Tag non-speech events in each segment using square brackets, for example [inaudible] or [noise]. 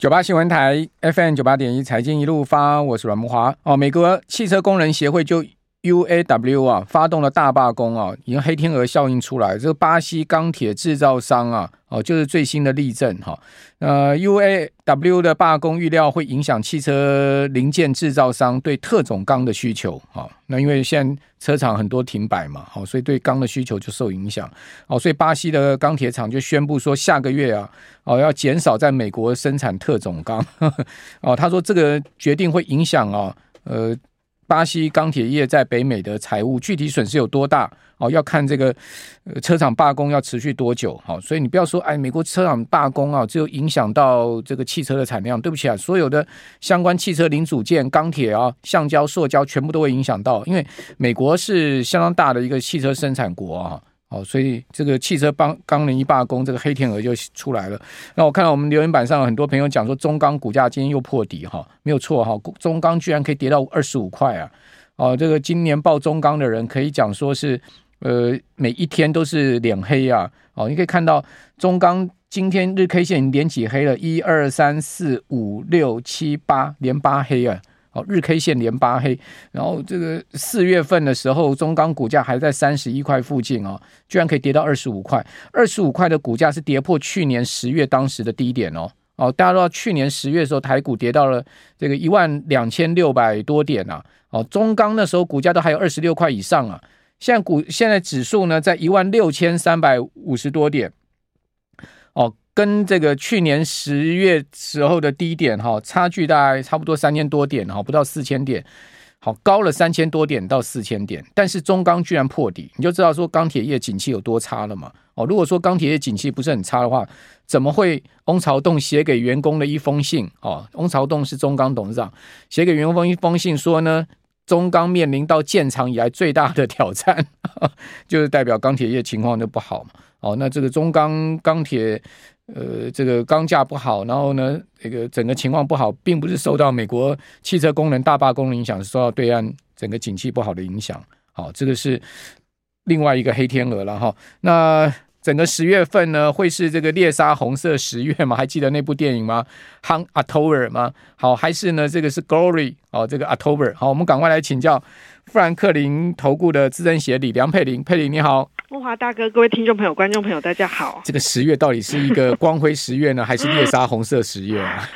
九八新闻台 FM 九八点一财经一路发，我是阮慕华哦。美国汽车工人协会就 UAW 啊发动了大罢工啊，已经黑天鹅效应出来。这个巴西钢铁制造商啊，哦，就是最新的例证哈。呃，UAW 的罢工预料会影响汽车零件制造商对特种钢的需求哈。那因为现在车厂很多停摆嘛，好，所以对钢的需求就受影响。哦，所以巴西的钢铁厂就宣布说，下个月啊，哦，要减少在美国生产特种钢。[laughs] 哦，他说这个决定会影响啊，呃。巴西钢铁业在北美的财务具体损失有多大？哦，要看这个车厂罢工要持续多久。好，所以你不要说，哎，美国车厂罢工啊，只有影响到这个汽车的产量。对不起啊，所有的相关汽车零组件、钢铁啊、橡胶、塑胶，全部都会影响到，因为美国是相当大的一个汽车生产国啊。哦，所以这个汽车帮钢人一罢工，这个黑天鹅就出来了。那我看到我们留言板上有很多朋友讲说，中钢股价今天又破底哈，没有错哈，中钢居然可以跌到二十五块啊！哦，这个今年报中钢的人可以讲说是，呃，每一天都是脸黑啊！哦，你可以看到中钢今天日 K 线连几黑了，一二三四五六七八连八黑啊！哦，日 K 线连八黑，然后这个四月份的时候，中钢股价还在三十一块附近哦，居然可以跌到二十五块，二十五块的股价是跌破去年十月当时的低点哦。哦，大家知道去年十月的时候，台股跌到了这个一万两千六百多点啊。哦，中钢那时候股价都还有二十六块以上啊。现在股现在指数呢，在一万六千三百五十多点。哦。跟这个去年十月时候的低点哈，差距大概差不多三千多点哈，不到四千点，好，高了三千多点到四千点，但是中钢居然破底，你就知道说钢铁业景气有多差了嘛。哦，如果说钢铁业景气不是很差的话，怎么会翁朝栋写给员工的一封信？哦，翁朝栋是中钢董事长，写给员工一封信说呢，中钢面临到建厂以来最大的挑战，[laughs] 就是代表钢铁业情况就不好嘛。哦，那这个中钢钢铁。呃，这个钢价不好，然后呢，这个整个情况不好，并不是受到美国汽车工人大罢工的影响，是受到对岸整个景气不好的影响。好，这个是另外一个黑天鹅了哈。那整个十月份呢，会是这个猎杀红色十月吗？还记得那部电影吗？Hunt October 吗？好，还是呢，这个是 Glory 哦，这个 October。好，我们赶快来请教富兰克林投顾的资深协理梁佩玲，佩玲你好。慕华大哥，各位听众朋友、观众朋友，大家好。这个十月到底是一个光辉十月呢，还是猎杀红色十月啊？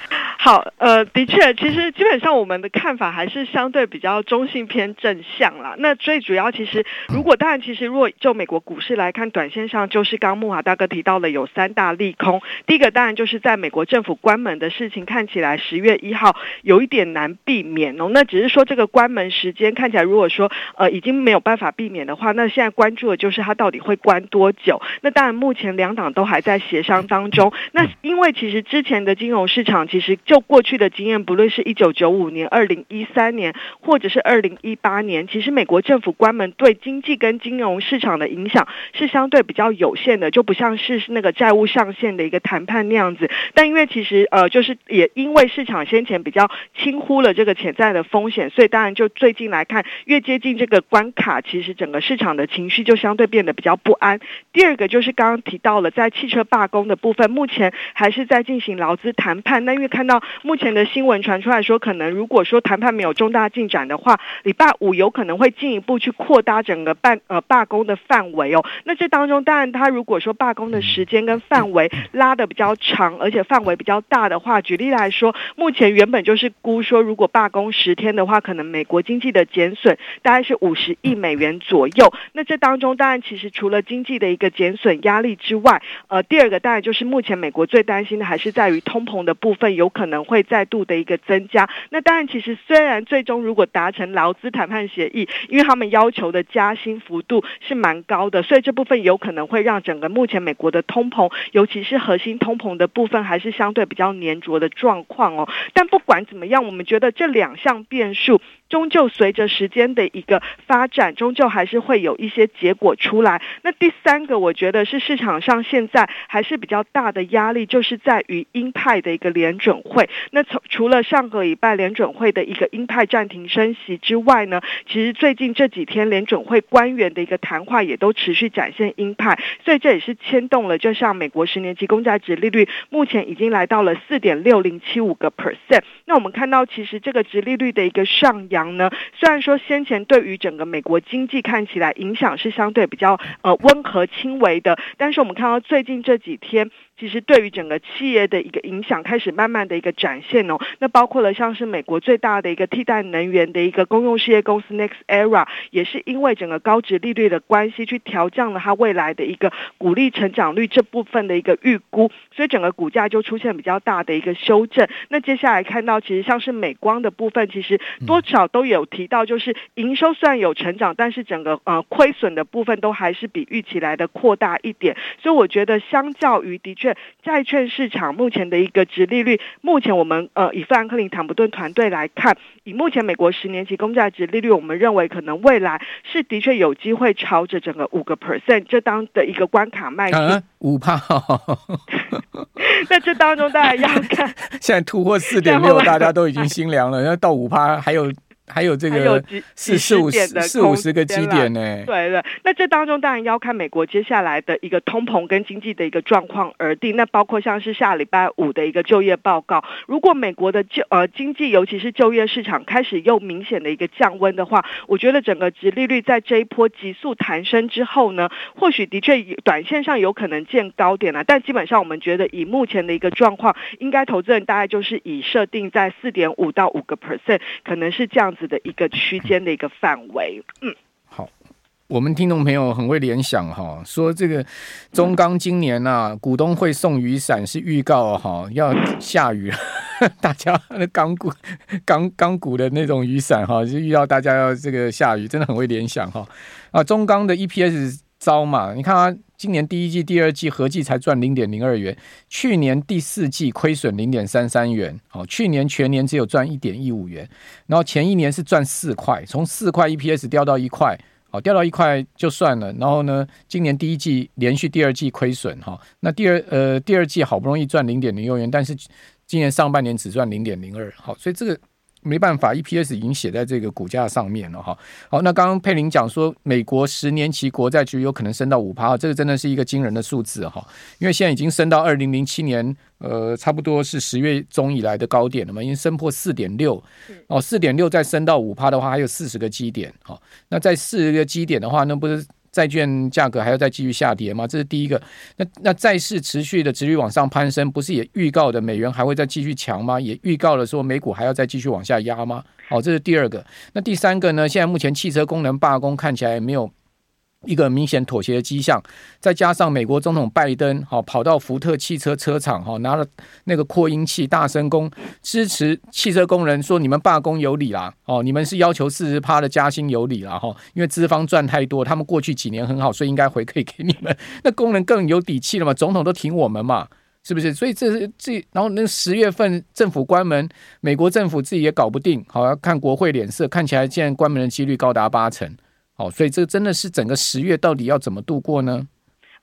好，呃，的确，其实基本上我们的看法还是相对比较中性偏正向啦。那最主要，其实如果当然，其实如果就美国股市来看，短线上就是刚木华大哥提到了有三大利空。第一个当然就是在美国政府关门的事情，看起来十月一号有一点难避免哦。那只是说这个关门时间看起来，如果说呃已经没有办法避免的话，那现在关注的就是它到底会关多久。那当然，目前两党都还在协商当中。那因为其实之前的金融市场其实就就过去的经验，不论是一九九五年、二零一三年，或者是二零一八年，其实美国政府关门对经济跟金融市场的影响是相对比较有限的，就不像是那个债务上限的一个谈判那样子。但因为其实呃，就是也因为市场先前比较轻忽了这个潜在的风险，所以当然就最近来看，越接近这个关卡，其实整个市场的情绪就相对变得比较不安。第二个就是刚刚提到了在汽车罢工的部分，目前还是在进行劳资谈判。那因为看到。目前的新闻传出来说，可能如果说谈判没有重大进展的话，礼拜五有可能会进一步去扩大整个办呃罢工的范围哦。那这当中，当然他如果说罢工的时间跟范围拉得比较长，而且范围比较大的话，举例来说，目前原本就是估说，如果罢工十天的话，可能美国经济的减损大概是五十亿美元左右。那这当中，当然其实除了经济的一个减损压力之外，呃，第二个当然就是目前美国最担心的还是在于通膨的部分，有可能会。会再度的一个增加，那当然，其实虽然最终如果达成劳资谈判协议，因为他们要求的加薪幅度是蛮高的，所以这部分有可能会让整个目前美国的通膨，尤其是核心通膨的部分，还是相对比较粘着的状况哦。但不管怎么样，我们觉得这两项变数。终究随着时间的一个发展，终究还是会有一些结果出来。那第三个，我觉得是市场上现在还是比较大的压力，就是在于鹰派的一个联准会。那从除了上个礼拜联准会的一个鹰派暂停升息之外呢，其实最近这几天联准会官员的一个谈话也都持续展现鹰派，所以这也是牵动了，就像美国十年期公债值利率目前已经来到了四点六零七五个 percent。那我们看到，其实这个值利率的一个上扬呢，虽然说先前对于整个美国经济看起来影响是相对比较呃温和轻微的，但是我们看到最近这几天。其实对于整个企业的一个影响开始慢慢的一个展现哦，那包括了像是美国最大的一个替代能源的一个公用事业公司 NextEra，也是因为整个高值利率的关系，去调降了它未来的一个股利成长率这部分的一个预估，所以整个股价就出现比较大的一个修正。那接下来看到，其实像是美光的部分，其实多少都有提到，就是营收虽然有成长，但是整个呃亏损的部分都还是比预期来的扩大一点，所以我觉得相较于的确。债券市场目前的一个值利率，目前我们呃以富兰克林坦普顿团队来看，以目前美国十年期公债值利率，我们认为可能未来是的确有机会朝着整个五个 percent 这当的一个关卡迈进。五趴，[laughs] 在这当中大家要看，[laughs] 现在突破四点六，大家都已经心凉了，那到五趴还有。还有这个四四五十四五十个基点呢？对对，那这当中当然要看美国接下来的一个通膨跟经济的一个状况而定。那包括像是下礼拜五的一个就业报告，如果美国的就呃经济尤其是就业市场开始又明显的一个降温的话，我觉得整个殖利率在这一波急速弹升之后呢，或许的确短线上有可能见高点了。但基本上我们觉得以目前的一个状况，应该投资人大概就是以设定在四点五到五个 percent，可能是这样子的一个区间的一个范围，嗯，好，我们听众朋友很会联想哈，说这个中钢今年呐、啊，股东会送雨伞是预告哈，要下雨，[laughs] 大家那钢股 [laughs] 钢钢股的那种雨伞哈，就遇到大家要这个下雨，真的很会联想哈。啊，中钢的 EPS 糟嘛，你看啊。今年第一季、第二季合计才赚零点零二元，去年第四季亏损零点三三元，好，去年全年只有赚一点一五元，然后前一年是赚四块，从四块 EPS 掉到一块，好，掉到一块就算了，然后呢，今年第一季连续第二季亏损，哈，那第二呃第二季好不容易赚零点零六元，但是今年上半年只赚零点零二，好，所以这个。没办法，EPS 已经写在这个股价上面了哈。好，那刚刚佩林讲说，美国十年期国债其实有可能升到五趴，这个真的是一个惊人的数字哈。因为现在已经升到二零零七年，呃，差不多是十月中以来的高点了嘛，已经升破四点六，哦，四点六再升到五趴的话，还有四十个基点。哈，那在四十个基点的话，那不是？债券价格还要再继续下跌吗？这是第一个。那那债市持续的持续往上攀升，不是也预告的美元还会再继续强吗？也预告了说美股还要再继续往下压吗？好，这是第二个。那第三个呢？现在目前汽车功能罢工看起来也没有。一个明显妥协的迹象，再加上美国总统拜登好跑到福特汽车车厂哈，拿了那个扩音器大声公支持汽车工人，说你们罢工有理啦哦，你们是要求四十趴的加薪有理啦哈，因为资方赚太多，他们过去几年很好，所以应该回馈给你们。[laughs] 那工人更有底气了嘛，总统都挺我们嘛，是不是？所以这是这，然后那十月份政府关门，美国政府自己也搞不定，好要看国会脸色，看起来现在关门的几率高达八成。好，所以这真的是整个十月到底要怎么度过呢？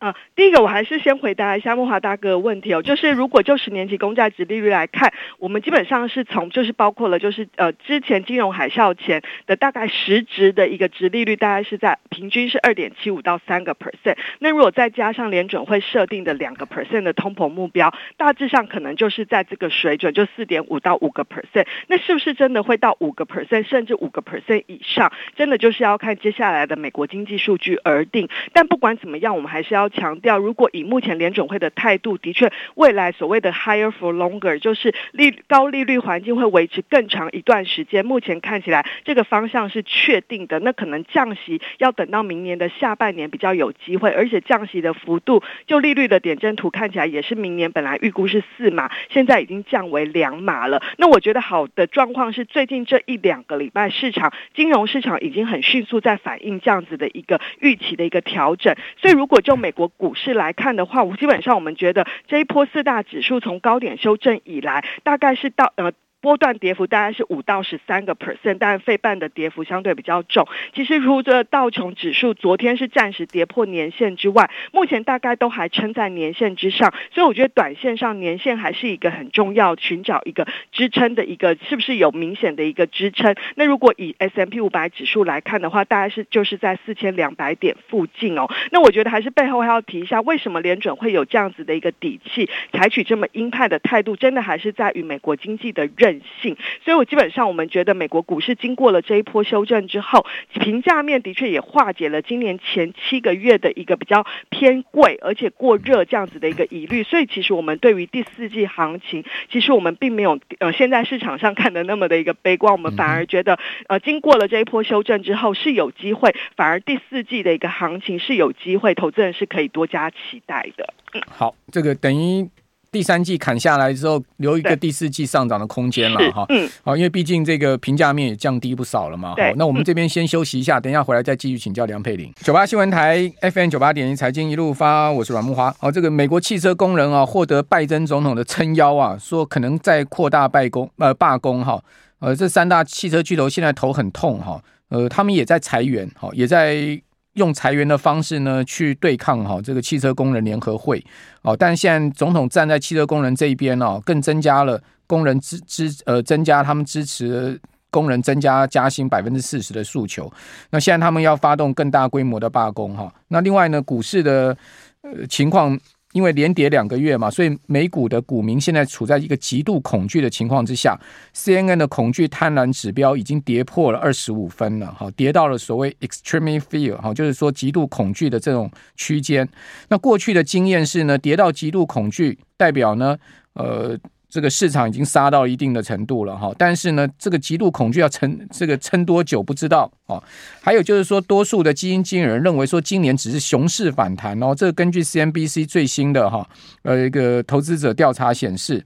啊，第一个我还是先回答一下慕驊大哥的问题哦，就是如果就十年期公债殖利率来看，我们基本上是从就是包括了就是呃之前金融海啸前的大概实值的一个殖利率，大概是在平均是二点七五到三个 percent。那如果再加上联准会设定的两个 percent 的通膨目标，大致上可能就是在这个水准，就四点五到五个 percent。那是不是真的会到五个 percent 甚至五个 percent 以上？真的就是要看接下来的美国经济数据而定。但不管怎么样，我们还是要。强调，如果以目前联准会的态度，的确未来所谓的 higher for longer，就是利高利率环境会维持更长一段时间。目前看起来这个方向是确定的，那可能降息要等到明年的下半年比较有机会，而且降息的幅度，就利率的点阵图看起来也是明年本来预估是四码，现在已经降为两码了。那我觉得好的状况是最近这一两个礼拜，市场金融市场已经很迅速在反映这样子的一个预期的一个调整。所以如果就美国股市来看的话，我基本上我们觉得这一波四大指数从高点修正以来，大概是到呃波段跌幅大概是五到十三个 percent，但费半的跌幅相对比较重。其实，除了道琼指数昨天是暂时跌破年线之外，目前大概都还撑在年线之上，所以我觉得短线上年线还是一个很重要，寻找一个支撑的一个，是不是有明显的一个支撑？那如果以 S M P 五百指数来看的话，大概是就是在四千两百点附近哦。那我觉得还是背后还要提一下，为什么联准会有这样子的一个底气，采取这么鹰派的态度，真的还是在于美国经济的认韧性。所以我基本上我们觉得，美国股市经过了这一波修正之后，评价面的确也化解了今年前七个月的一个比较偏贵而且过热这样子的一个疑虑。所以其实我们对于第四季行情，其实我们并没有呃现在市场上看的那么的一个悲观，我们反而觉得呃经过了这一波修正之后是有机会，反而第四季的一个行情是有机会，投资人是可以多加期待的。嗯，好，这个等于。第三季砍下来之后，留一个第四季上涨的空间了哈。嗯，好，因为毕竟这个评价面也降低不少了嘛。好，那我们这边先休息一下，[laughs] 等一下回来再继续请教梁佩玲。九八新闻台 FM 九八点一财经一路发，我是阮木华。好，这个美国汽车工人啊，获得拜登总统的撑腰啊，说可能在扩大罢工呃罢工哈。呃，这三大汽车巨头现在头很痛哈。呃，他们也在裁员，哈，也在。用裁员的方式呢，去对抗哈这个汽车工人联合会哦，但现在总统站在汽车工人这一边哦，更增加了工人支支呃增加他们支持工人增加加薪百分之四十的诉求。那现在他们要发动更大规模的罢工哈。那另外呢，股市的呃情况。因为连跌两个月嘛，所以美股的股民现在处在一个极度恐惧的情况之下。CNN 的恐惧贪婪指标已经跌破了二十五分了，哈，跌到了所谓 extreme fear，哈，就是说极度恐惧的这种区间。那过去的经验是呢，跌到极度恐惧，代表呢，呃。这个市场已经杀到一定的程度了哈，但是呢，这个极度恐惧要撑这个撑多久不知道哦。还有就是说，多数的基金经理人认为说，今年只是熊市反弹哦。这个根据 CNBC 最新的哈呃一个投资者调查显示，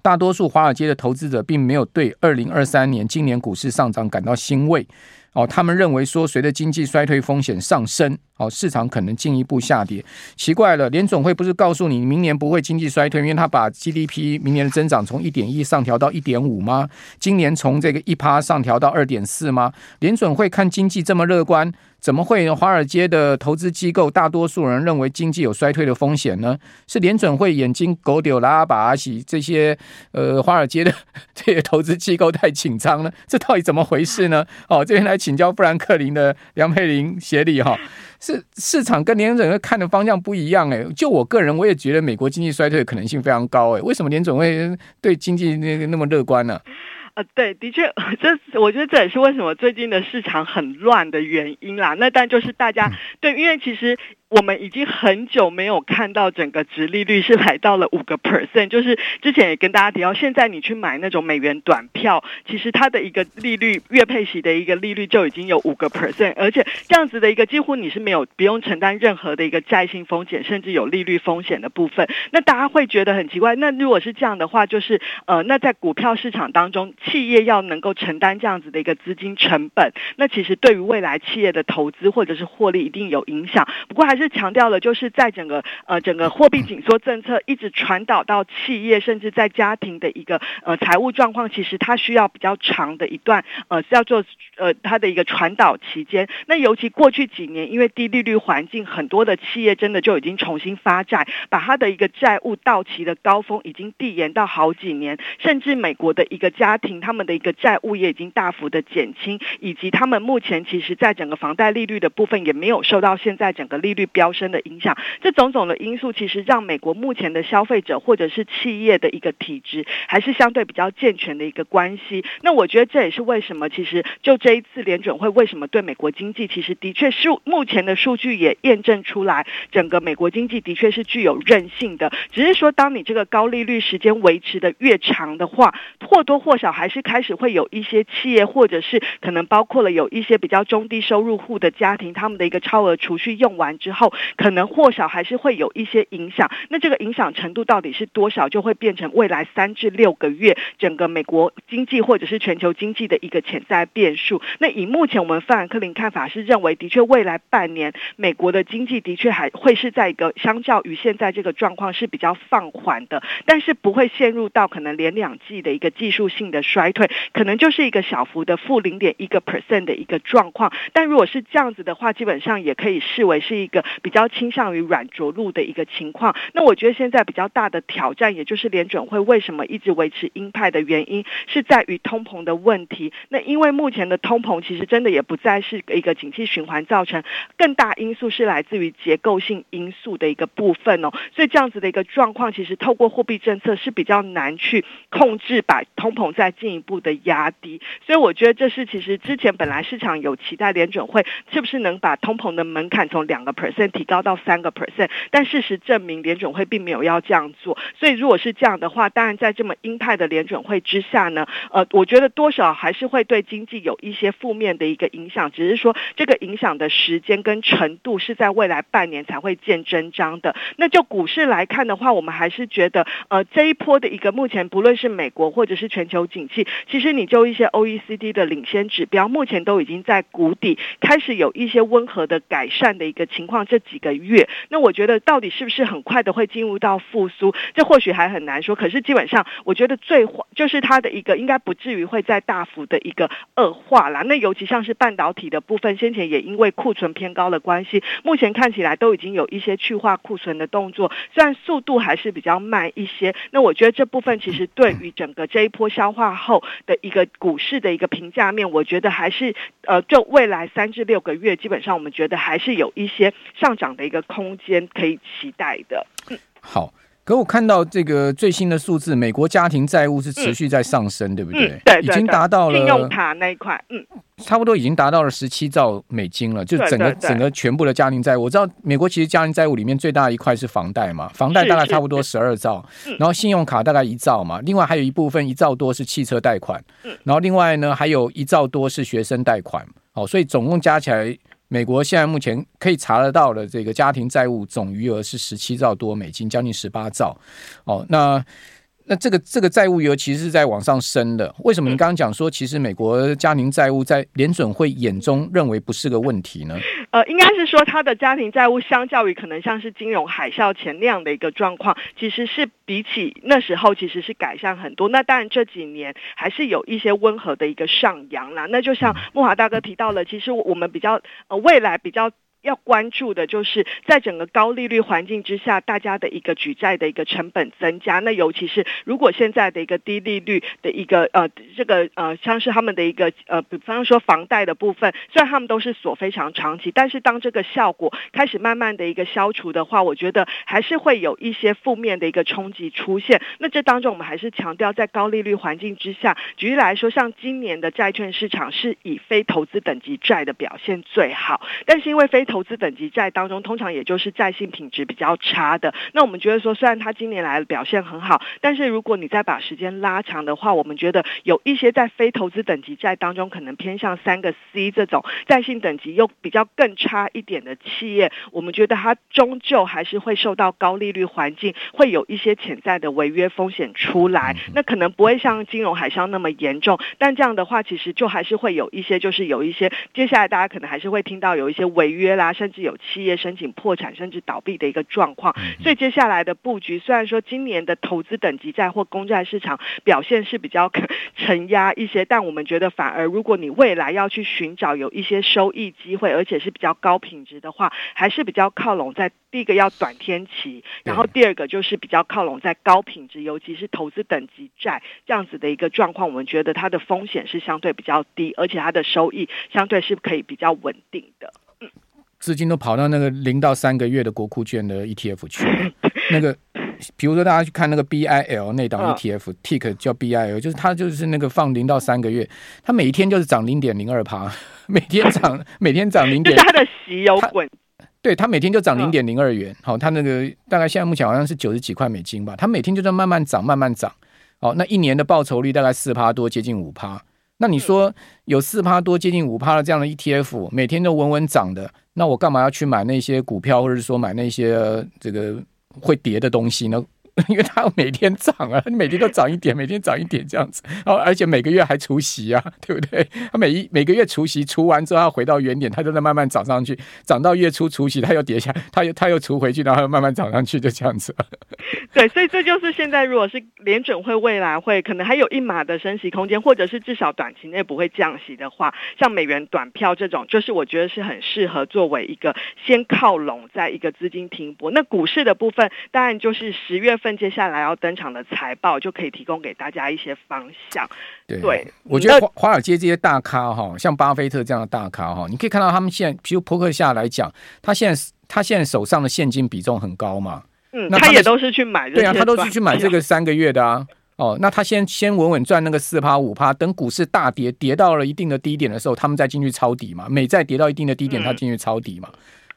大多数华尔街的投资者并没有对二零二三年今年股市上涨感到欣慰。哦，他们认为说，随着经济衰退风险上升，哦，市场可能进一步下跌。奇怪了，联准会不是告诉你明年不会经济衰退，因为他把 GDP 明年的增长从一点一上调到一点五吗？今年从这个一趴上调到二点四吗？联准会看经济这么乐观？怎么会华尔街的投资机构大多数人认为经济有衰退的风险呢？是联准会眼睛狗丢拉把阿西这些呃华尔街的 [laughs] 这些投资机构太紧张了？这到底怎么回事呢？哦，这边来请教富兰克林的梁佩玲协理哈，是市场跟联准会看的方向不一样哎。就我个人，我也觉得美国经济衰退的可能性非常高哎。为什么联准会对经济那个那么乐观呢？啊，对，的确，[laughs] 这我觉得这也是为什么最近的市场很乱的原因啦。那但就是大家对，因为其实。我们已经很久没有看到整个殖利率是来到了五个 percent，就是之前也跟大家提到，现在你去买那种美元短票，其实它的一个利率月配息的一个利率就已经有五个 percent，而且这样子的一个几乎你是没有不用承担任何的一个债性风险，甚至有利率风险的部分。那大家会觉得很奇怪，那如果是这样的话，就是呃，那在股票市场当中，企业要能够承担这样子的一个资金成本，那其实对于未来企业的投资或者是获利一定有影响。不过还是强调了，就是在整个呃整个货币紧缩政策一直传导到企业，甚至在家庭的一个呃财务状况，其实它需要比较长的一段呃叫做呃它的一个传导期间。那尤其过去几年，因为低利率环境，很多的企业真的就已经重新发债，把它的一个债务到期的高峰已经递延到好几年，甚至美国的一个家庭，他们的一个债务也已经大幅的减轻，以及他们目前其实在整个房贷利率的部分也没有受到现在整个利率飙升的影响，这种种的因素其实让美国目前的消费者或者是企业的一个体质还是相对比较健全的一个关系。那我觉得这也是为什么，其实就这一次联准会为什么对美国经济，其实的确是目前的数据也验证出来，整个美国经济的确是具有韧性的。只是说，当你这个高利率时间维持的越长的话，或多或少还是开始会有一些企业，或者是可能包括了有一些比较中低收入户的家庭，他们的一个超额储蓄用完之后。后，可能或少还是会有一些影响。那这个影响程度到底是多少，就会变成未来三至六个月整个美国经济或者是全球经济的一个潜在变数。那以目前我们范克林看法是认为，的确未来半年美国的经济的确还会是在一个相较于现在这个状况是比较放缓的，但是不会陷入到可能连两季的一个技术性的衰退，可能就是一个小幅的负零点一个 percent 的一个状况。但如果是这样子的话，基本上也可以视为是一个比较倾向于软着陆的一个情况。那我觉得现在比较大的挑战，也就是联准会为什么一直维持鹰派的原因，是在于通膨的问题。那因为目前的通膨其实真的也不再是一个景气循环造成，更大因素是来自于结构性因素的一个部分哦。所以这样子的一个状况，其实透过货币政策是比较难去控制，把通膨再进一步的压低。所以我觉得这是其实之前本来市场有期待联准会是不是能把通膨的门槛从两个 percent 提高到三个 percent，但事实证明联准会并没有要这样做。所以如果是这样的话，当然在这么鹰派的联准会之下呢，呃，我觉得多少还是会对经济有一些负面的一个影响，只是说这个影响的时间跟程度是在未来半年才会见真章的。那就股市来看的话，我们还是觉得，呃，这一波的一个目前不论是美国或者是全球景气，其实你就一些 OECD 的领先指标，目前都已经在谷底，开始有一些温和的改善的一个情况。这几个月，那我觉得到底是不是很快的会进入到复苏，这或许还很难说。可是基本上，我觉得最坏就是它的一个应该不至于会再大幅的一个恶化啦。那尤其像是半导体的部分，先前也因为库存偏高的关系，目前看起来都已经有一些去化库存的动作，虽然速度还是比较慢一些。那我觉得这部分其实对于整个这一波消化后的一个股市的一个评价面，我觉得还是呃，就未来三至六个月，基本上我们觉得还是有一些上涨的一个空间可以期待的。嗯，好。可我看到这个最新的数字，美国家庭债务是持续在上升，嗯、对不对？嗯、对，对，对，已经达到了信用卡那一块，嗯，差不多已经达到了十七兆美金了，就整个整个全部的家庭债务。我知道美国其实家庭债务里面最大的一块是房贷嘛，房贷大概差不多十二兆，然后信用卡大概一兆嘛，另外还有一部分一兆多是汽车贷款，然后另外呢还有一兆多是学生贷款，哦，所以总共加起来。美国现在目前可以查得到的这个家庭债务总余额是十七兆多美金，将近十八兆。哦，那那这个这个债务尤其是在往上升的。为什么？你刚刚讲说，其实美国家庭债务在联准会眼中认为不是个问题呢？呃，应该是说，他的家庭债务相较于可能像是金融海啸前那样的一个状况，其实是比起那时候其实是改善很多。那当然这几年还是有一些温和的一个上扬啦。那就像慕驊大哥提到了，其实我们比较呃未来比较。要关注的就是在整个高利率环境之下，大家的一个举债的一个成本增加。那尤其是如果现在的一个低利率的一个呃这个呃像是他们的一个呃比方说房贷的部分，虽然他们都是锁非常长期，但是当这个效果开始慢慢的一个消除的话，我觉得还是会有一些负面的一个冲击出现。那这当中我们还是强调，在高利率环境之下，举例来说，像今年的债券市场是以非投资等级债的表现最好，但是因为非投资等级债当中，通常也就是债性品质比较差的。那我们觉得说，虽然它今年来的表现很好，但是如果你再把时间拉长的话，我们觉得有一些在非投资等级债当中，可能偏向三个 C 这种债性等级又比较更差一点的企业，我们觉得它终究还是会受到高利率环境，会有一些潜在的违约风险出来。那可能不会像金融海啸那么严重，但这样的话，其实就还是会有一些，就是有一些接下来大家可能还是会听到有一些违约啦，甚至有企业申请破产甚至倒闭的一个状况，所以接下来的布局，虽然说今年的投资等级债或公债市场表现是比较承压一些，但我们觉得反而如果你未来要去寻找有一些收益机会，而且是比较高品质的话，还是比较靠拢在第一个要短天期，然后第二个就是比较靠拢在高品质，尤其是投资等级债这样子的一个状况，我们觉得它的风险是相对比较低，而且它的收益相对是可以比较稳定的。资金都跑到那个零到三个月的国库券的 ETF 去了。[laughs] 那个，比如说大家去看那个 BIL 那档 ETF，Tick 叫 BIL，就是它就是那个放零到三个月，它每一天就是涨零点零二趴，每天涨每天涨零点，就 [laughs] 是它的息有滚，对，它每天就涨零点零二元。好，它那个大概现在目前好像是九十几块美金吧，它每天就在慢慢涨，慢慢涨。好，那一年的报酬率大概四趴多，接近五趴。那你说有四趴多接近五趴的这样的 ETF，每天都稳稳涨的，那我干嘛要去买那些股票，或者说买那些这个会跌的东西呢？因为它每天涨啊，你每天都涨一点，每天涨一点这样子，然后而且每个月还除息啊，对不对？它每一每个月除息除完之后，它回到原点，它就在慢慢涨上去，涨到月初除息，它又跌下，它又它又除回去，然后又慢慢涨上去，就这样子。[laughs] 对，所以这就是现在，如果是联准会未来会可能还有一码的升息空间，或者是至少短期内不会降息的话，像美元短票这种，就是我觉得是很适合作为一个先靠拢，在一个资金停泊。那股市的部分，当然就是十月份接下来要登场的财报，就可以提供给大家一些方向。对，对我觉得华华尔街这些大咖哈，像巴菲特这样的大咖哈，你可以看到他们现在，比如波克夏来讲，他现在他现在手上的现金比重很高嘛。嗯，他也都是去买，对啊，他都是去买这个三个月的啊。哦，那他先先稳稳赚那个四趴五趴，等股市大跌跌到了一定的低点的时候，他们再进去抄底嘛。每再跌到一定的低点，他进去抄底嘛。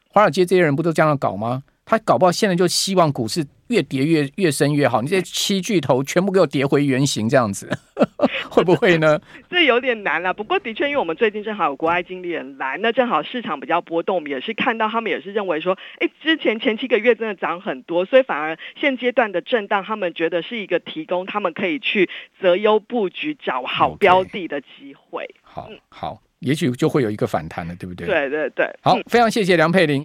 华尔街这些人不都这样搞吗？他搞不好现在就希望股市越叠越越深越好。你这些七巨头全部给我叠回原形，这样子 [laughs] 会不会呢？[laughs] 这有点难了。不过的确，因为我们最近正好有国外经理人来，那正好市场比较波动，我们也是看到他们也是认为说，哎，之前前七个月真的涨很多，所以反而现阶段的震荡，他们觉得是一个提供他们可以去择优布局、找好标的的机会。Okay. 好，好，也许就会有一个反弹了，对不对？对对对。好，非常谢谢梁佩玲。